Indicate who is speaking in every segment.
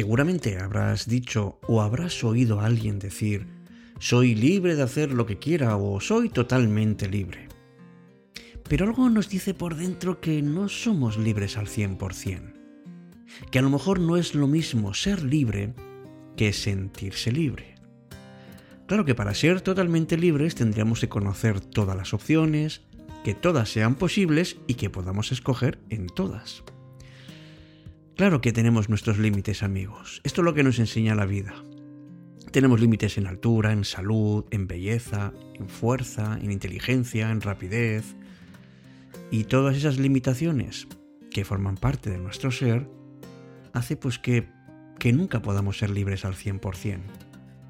Speaker 1: Seguramente habrás dicho o habrás oído a alguien decir, soy libre de hacer lo que quiera o soy totalmente libre. Pero algo nos dice por dentro que no somos libres al 100%, que a lo mejor no es lo mismo ser libre que sentirse libre. Claro que para ser totalmente libres tendríamos que conocer todas las opciones, que todas sean posibles y que podamos escoger en todas. Claro que tenemos nuestros límites amigos, esto es lo que nos enseña la vida. Tenemos límites en altura, en salud, en belleza, en fuerza, en inteligencia, en rapidez. Y todas esas limitaciones que forman parte de nuestro ser hace pues que, que nunca podamos ser libres al 100%.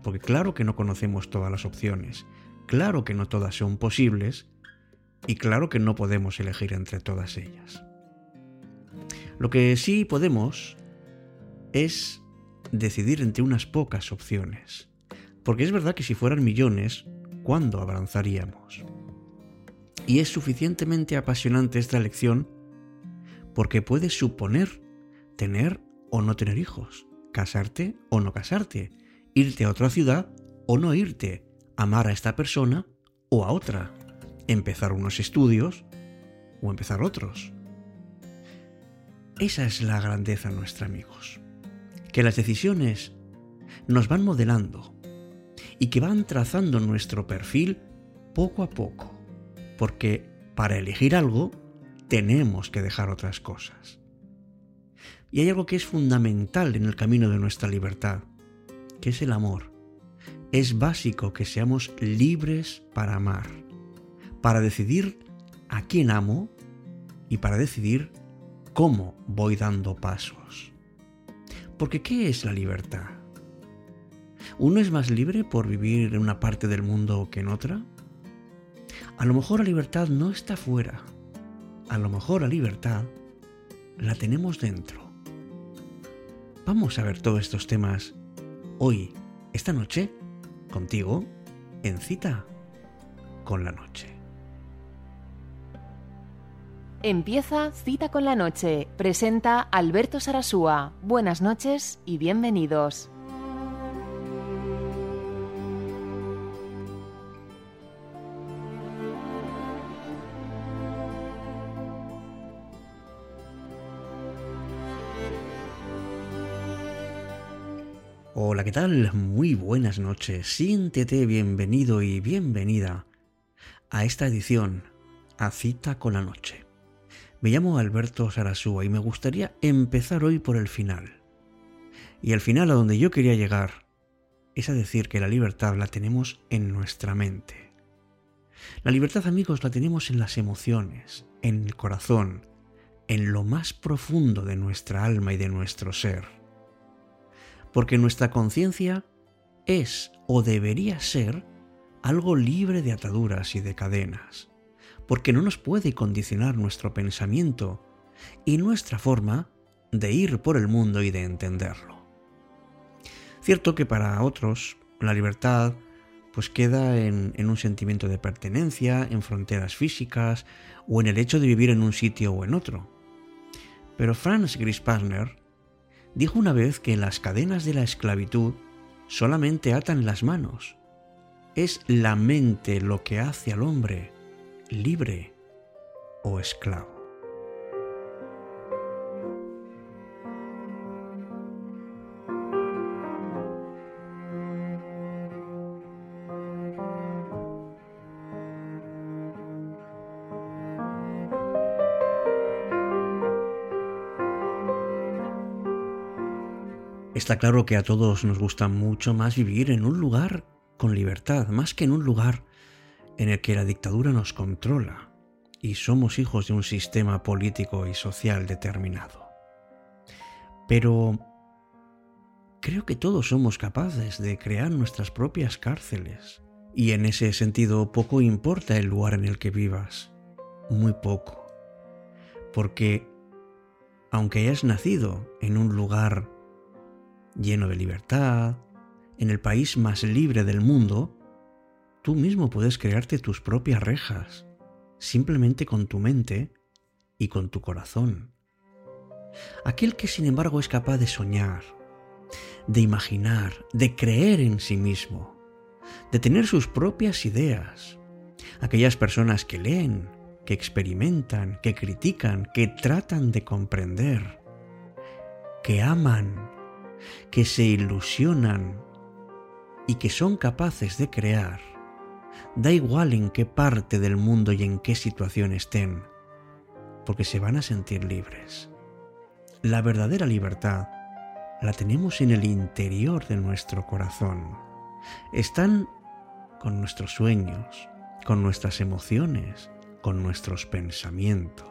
Speaker 1: Porque claro que no conocemos todas las opciones, claro que no todas son posibles y claro que no podemos elegir entre todas ellas. Lo que sí podemos es decidir entre unas pocas opciones. Porque es verdad que si fueran millones, ¿cuándo avanzaríamos? Y es suficientemente apasionante esta elección porque puedes suponer tener o no tener hijos, casarte o no casarte, irte a otra ciudad o no irte, amar a esta persona o a otra, empezar unos estudios o empezar otros. Esa es la grandeza nuestra, amigos. Que las decisiones nos van modelando y que van trazando nuestro perfil poco a poco. Porque para elegir algo tenemos que dejar otras cosas. Y hay algo que es fundamental en el camino de nuestra libertad, que es el amor. Es básico que seamos libres para amar para decidir a quién amo y para decidir cómo voy dando pasos. Porque ¿qué es la libertad? ¿Uno es más libre por vivir en una parte del mundo que en otra? A lo mejor la libertad no está fuera. A lo mejor la libertad la tenemos dentro. Vamos a ver todos estos temas hoy, esta noche, contigo, en cita con la noche.
Speaker 2: Empieza Cita con la Noche. Presenta Alberto Sarasúa. Buenas noches y bienvenidos.
Speaker 1: Hola, ¿qué tal? Muy buenas noches. Siéntete bienvenido y bienvenida a esta edición, a Cita con la Noche. Me llamo Alberto Sarasúa y me gustaría empezar hoy por el final. Y el final a donde yo quería llegar es a decir que la libertad la tenemos en nuestra mente. La libertad, amigos, la tenemos en las emociones, en el corazón, en lo más profundo de nuestra alma y de nuestro ser. Porque nuestra conciencia es o debería ser algo libre de ataduras y de cadenas porque no nos puede condicionar nuestro pensamiento y nuestra forma de ir por el mundo y de entenderlo. Cierto que para otros la libertad pues queda en, un sentimiento de pertenencia, en fronteras físicas o en el hecho de vivir en un sitio o en otro. Pero Franz Grispartner dijo una vez que las cadenas de la esclavitud solamente atan las manos. Es la mente lo que hace al hombre libre o esclavo. Está claro que a todos nos gusta mucho más vivir en un lugar con libertad, más que en un lugar en el que la dictadura nos controla y somos hijos de un sistema político y social determinado. Pero creo que todos somos capaces de crear nuestras propias cárceles. Y en ese sentido poco importa el lugar en el que vivas, muy poco. Porque aunque hayas nacido en un lugar lleno de libertad, en el país más libre del mundo, Tú mismo puedes crearte tus propias rejas, simplemente con tu mente y con tu corazón. Aquel que sin embargo es capaz de soñar, de imaginar, de creer en sí mismo, de tener sus propias ideas. Aquellas personas que leen, que experimentan, que critican, que tratan de comprender, que aman, que se ilusionan y que son capaces de crear, da igual en qué parte del mundo y en qué situación estén, porque se van a sentir libres. La verdadera libertad la tenemos en el interior de nuestro corazón. Están con nuestros sueños, con nuestras emociones, con nuestros pensamientos.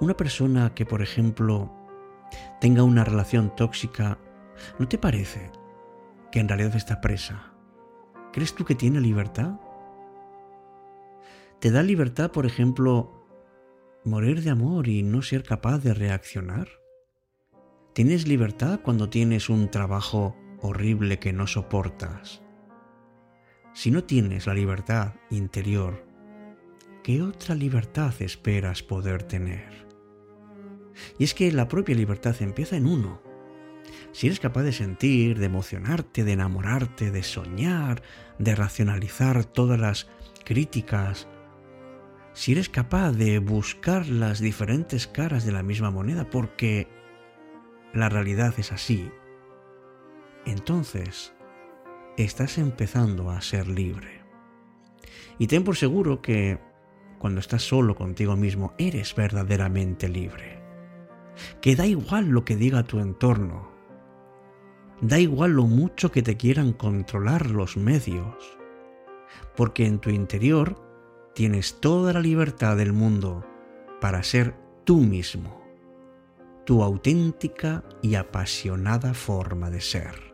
Speaker 1: Una persona que, por ejemplo, tenga una relación tóxica, ¿no te parece que en realidad está presa? ¿Crees tú que tiene libertad? ¿Te da libertad, por ejemplo, morir de amor y no ser capaz de reaccionar? ¿Tienes libertad cuando tienes un trabajo horrible que no soportas? Si no tienes la libertad interior, ¿qué otra libertad esperas poder tener? Y es que la propia libertad empieza en uno. Si eres capaz de sentir, de emocionarte, de enamorarte, de soñar, de racionalizar todas las críticas, si eres capaz de buscar las diferentes caras de la misma moneda, porque la realidad es así, entonces estás empezando a ser libre. Y ten por seguro que cuando estás solo contigo mismo eres verdaderamente libre que da igual lo que diga tu entorno, da igual lo mucho que te quieran controlar los medios, porque en tu interior tienes toda la libertad del mundo para ser tú mismo, tu auténtica y apasionada forma de ser.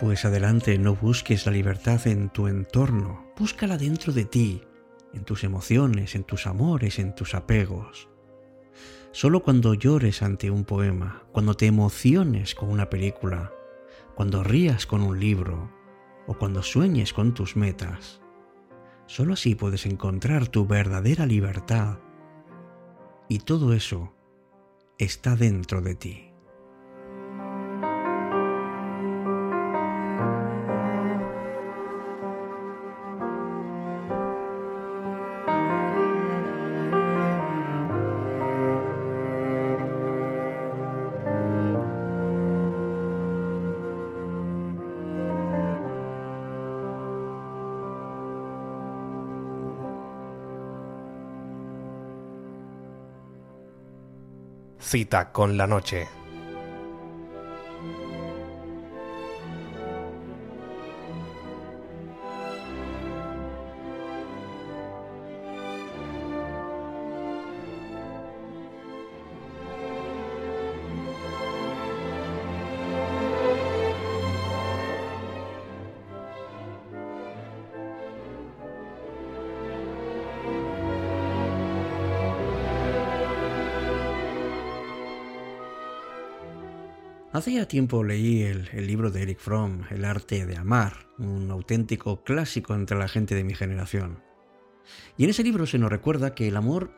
Speaker 1: Pues adelante, no busques la libertad en tu entorno, búscala dentro de ti, en tus emociones, en tus amores, en tus apegos. Solo cuando llores ante un poema, cuando te emociones con una película, cuando rías con un libro o cuando sueñes con tus metas, solo así puedes encontrar tu verdadera libertad. Y todo eso está dentro de ti.
Speaker 3: Cita con la noche.
Speaker 1: Hace ya tiempo leí el, libro de Eric Fromm, El arte de amar, un auténtico clásico entre la gente de mi generación. Y en ese libro se nos recuerda que el amor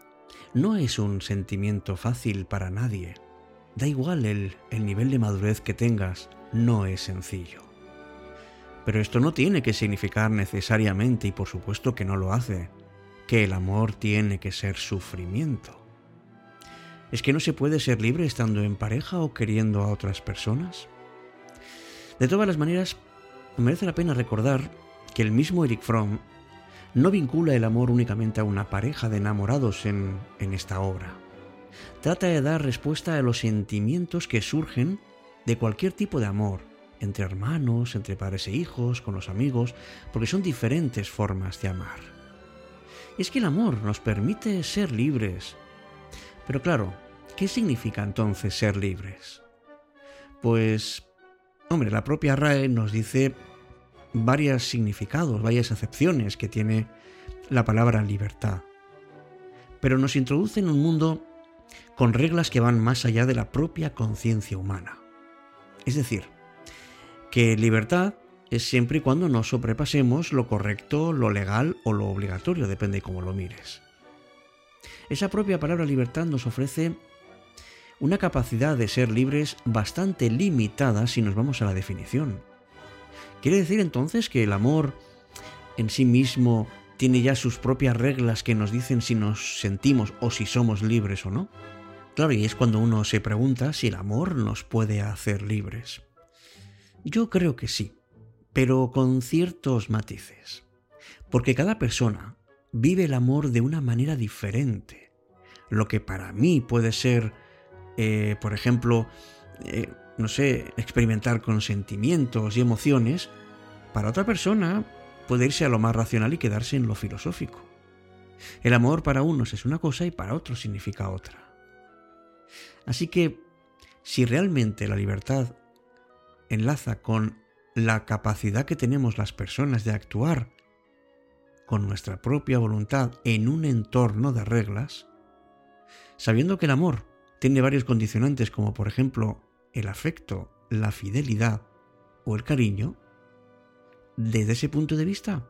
Speaker 1: no es un sentimiento fácil para nadie. Da igual el, el nivel de madurez que tengas, no es sencillo. Pero esto no tiene que significar necesariamente, y por supuesto que no lo hace, que el amor tiene que ser sufrimiento. ¿Es que no se puede ser libre estando en pareja o queriendo a otras personas? De todas las maneras, merece la pena recordar que el mismo Eric Fromm no vincula el amor únicamente a una pareja de enamorados en, en esta obra. Trata de dar respuesta a los sentimientos que surgen de cualquier tipo de amor, entre hermanos, entre padres e hijos, con los amigos, porque son diferentes formas de amar. Y es que el amor nos permite ser libres. Pero claro, ¿Qué significa entonces ser libres? Pues, hombre, la propia RAE nos dice varios significados, varias acepciones que tiene la palabra libertad. Pero nos introduce en un mundo con reglas que van más allá de la propia conciencia humana. Es decir, que libertad es siempre y cuando no sobrepasemos lo correcto, lo legal o lo obligatorio, depende de cómo lo mires. Esa propia palabra libertad nos ofrece una capacidad de ser libres bastante limitada si nos vamos a la definición. ¿Quiere decir entonces que el amor en sí mismo tiene ya sus propias reglas que nos dicen si nos sentimos o si somos libres o no? Claro, y es cuando uno se pregunta si el amor nos puede hacer libres. Yo creo que sí, pero con ciertos matices. Porque cada persona vive el amor de una manera diferente. Lo que para mí puede ser, eh, por ejemplo, eh, no sé, experimentar con sentimientos y emociones, para otra persona puede irse a lo más racional y quedarse en lo filosófico. El amor para unos es una cosa y para otros significa otra. Así que, si realmente la libertad enlaza con la capacidad que tenemos las personas de actuar con nuestra propia voluntad en un entorno de reglas, sabiendo que el amor tiene varios condicionantes como por ejemplo el afecto, la fidelidad o el cariño, desde ese punto de vista,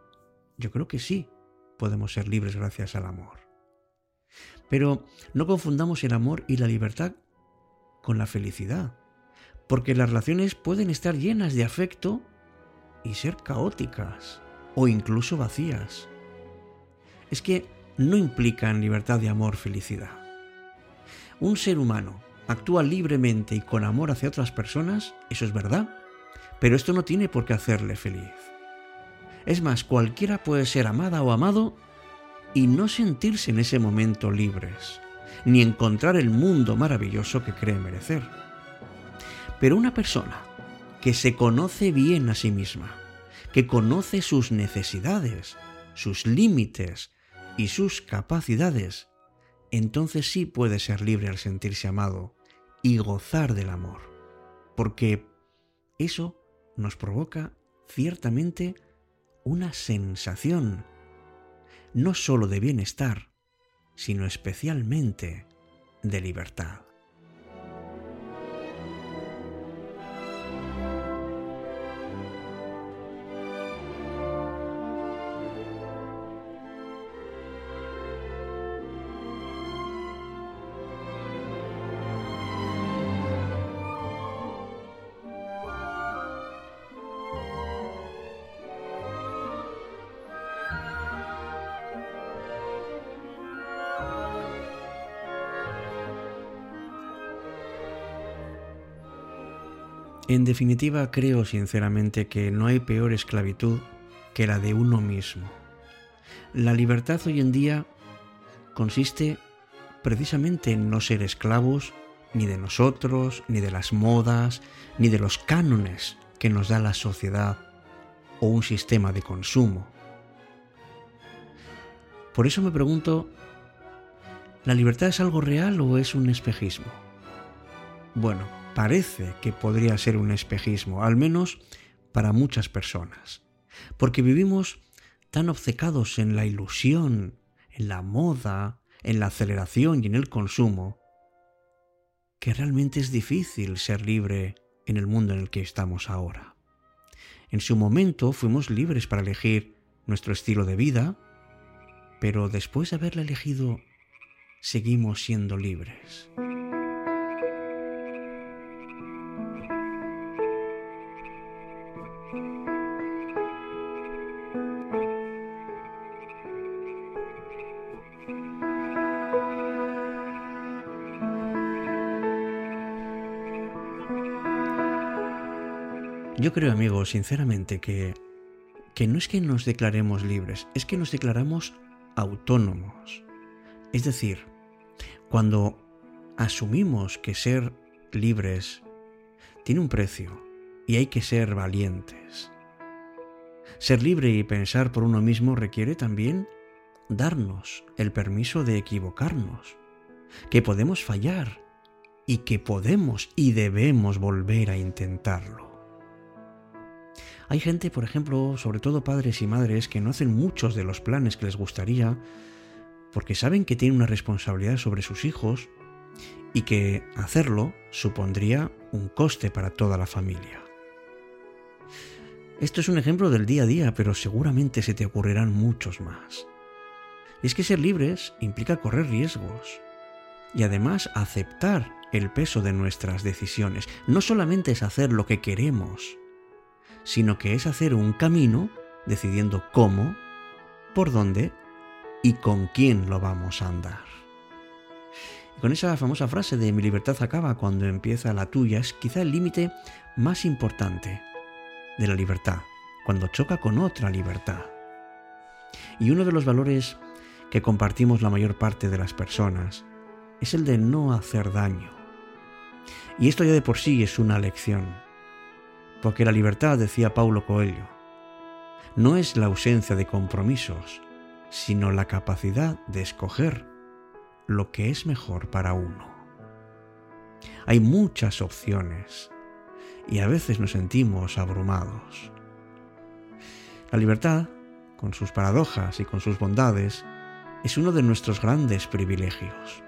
Speaker 1: yo creo que sí podemos ser libres gracias al amor. Pero no confundamos el amor y la libertad con la felicidad, porque las relaciones pueden estar llenas de afecto y ser caóticas o incluso vacías. Es que no implican libertad de amor felicidad. Un ser humano actúa libremente y con amor hacia otras personas, eso es verdad, pero esto no tiene por qué hacerle feliz. Es más, cualquiera puede ser amada o amado y no sentirse en ese momento libres ni encontrar el mundo maravilloso que cree merecer. Pero una persona que se conoce bien a sí misma, que conoce sus necesidades, sus límites y sus capacidades, entonces sí puede ser libre al sentirse amado y gozar del amor, porque eso nos provoca ciertamente una sensación, no sólo de bienestar, sino especialmente de libertad. En definitiva, creo sinceramente que no hay peor esclavitud que la de uno mismo. La libertad hoy en día consiste precisamente en no ser esclavos ni de nosotros, ni de las modas, ni de los cánones que nos da la sociedad o un sistema de consumo. Por eso me pregunto, ¿la libertad es algo real o es un espejismo? Bueno, parece que podría ser un espejismo, al menos para muchas personas, porque vivimos tan obcecados en la ilusión, en la moda, en la aceleración y en el consumo, que realmente es difícil ser libre en el mundo en el que estamos ahora. En su momento fuimos libres para elegir nuestro estilo de vida, pero después de haberla elegido, seguimos siendo libres. Yo creo, amigos, sinceramente, que, que no es que nos declaremos libres, es que nos declaramos autónomos. Es decir, cuando asumimos que ser libres tiene un precio y hay que ser valientes. Ser libre y pensar por uno mismo requiere también darnos el permiso de equivocarnos, que podemos fallar y que podemos y debemos volver a intentarlo. Hay gente, por ejemplo, sobre todo padres y madres, que no hacen muchos de los planes que les gustaría porque saben que tienen una responsabilidad sobre sus hijos y que hacerlo supondría un coste para toda la familia. Esto es un ejemplo del día a día, pero seguramente se te ocurrirán muchos más. Y es que ser libres implica correr riesgos y además aceptar el peso de nuestras decisiones. No solamente es hacer lo que queremos, sino que es hacer un camino decidiendo cómo, por dónde y con quién lo vamos a andar. Y con esa famosa frase de mi libertad acaba cuando empieza la tuya es quizá el límite más importante de la libertad, cuando choca con otra libertad. Y uno de los valores que compartimos la mayor parte de las personas es el de no hacer daño. Y esto ya de por sí es una lección, porque la libertad, decía Paulo Coelho, no es la ausencia de compromisos, sino la capacidad de escoger lo que es mejor para uno. Hay muchas opciones y a veces nos sentimos abrumados. La libertad, con sus paradojas y con sus bondades, es uno de nuestros grandes privilegios.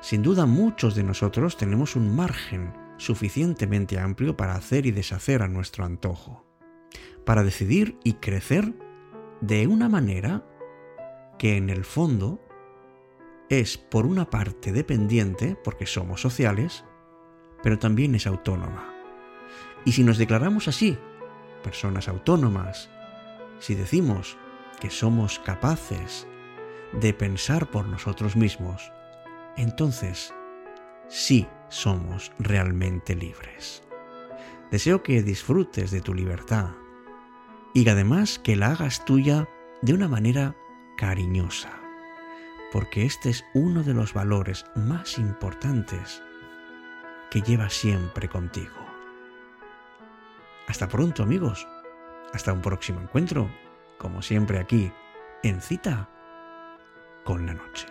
Speaker 1: Sin duda muchos de nosotros tenemos un margen suficientemente amplio para hacer y deshacer a nuestro antojo, para decidir y crecer de una manera que en el fondo es por una parte dependiente, porque somos sociales, pero también es autónoma. Y si nos declaramos así, personas autónomas, si decimos que somos capaces de pensar por nosotros mismos, entonces sí somos realmente libres. Deseo que disfrutes de tu libertad y además que la hagas tuya de una manera cariñosa, porque este es uno de los valores más importantes que llevas siempre contigo. Hasta pronto amigos, hasta un próximo encuentro, como siempre aquí, en cita con la noche.